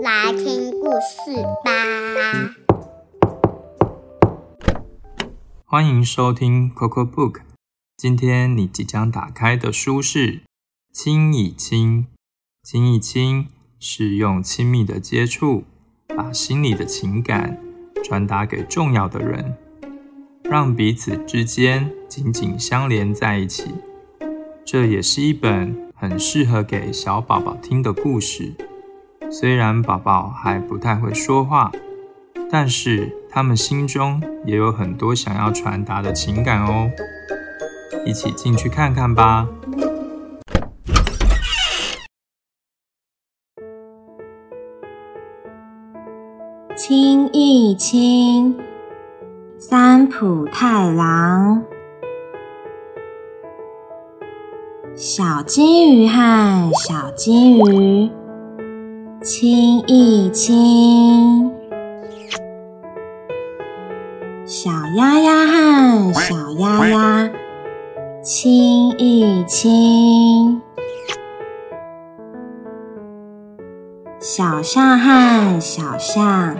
来听故事吧。欢迎收听 Coco Book，今天你即将打开的书是亲一亲，亲一亲是用亲密的接触。把心里的情感传达给重要的人。让彼此之间紧紧相连在一起，这也是一本很适合给小宝宝听的故事。虽然宝宝还不太会说话，但是他们心中也有很多想要传达的情感哦。一起进去看看吧。亲一亲。三浦太郎，小金鱼和小金鱼。亲一亲，小鸭鸭和小鸭鸭。亲一亲，小象和小象。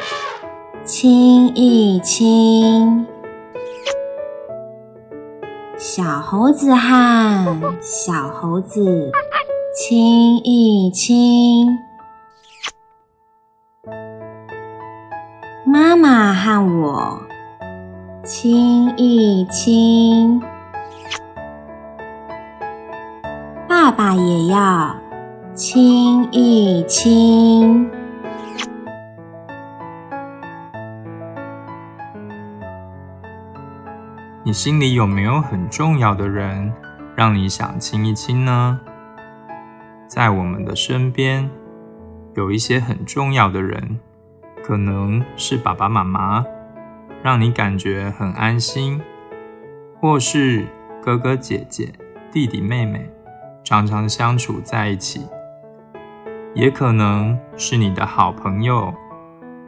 亲一亲，小猴子和小猴子亲一亲，妈妈和我亲一亲，爸爸也要亲一亲。你心里有没有很重要的人，让你想亲一亲呢？在我们的身边，有一些很重要的人，可能是爸爸妈妈，让你感觉很安心；或是哥哥姐姐、弟弟妹妹，常常相处在一起；也可能是你的好朋友，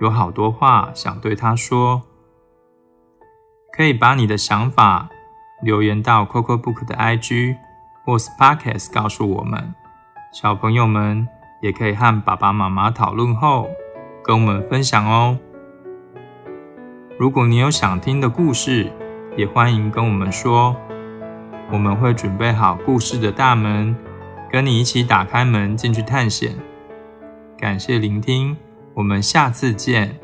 有好多话想对他说。可以把你的想法留言到 Coco Book 的 IG 或 Sparkes 告诉我们。小朋友们也可以和爸爸妈妈讨论后跟我们分享哦。如果你有想听的故事，也欢迎跟我们说，我们会准备好故事的大门，跟你一起打开门进去探险。感谢聆听，我们下次见。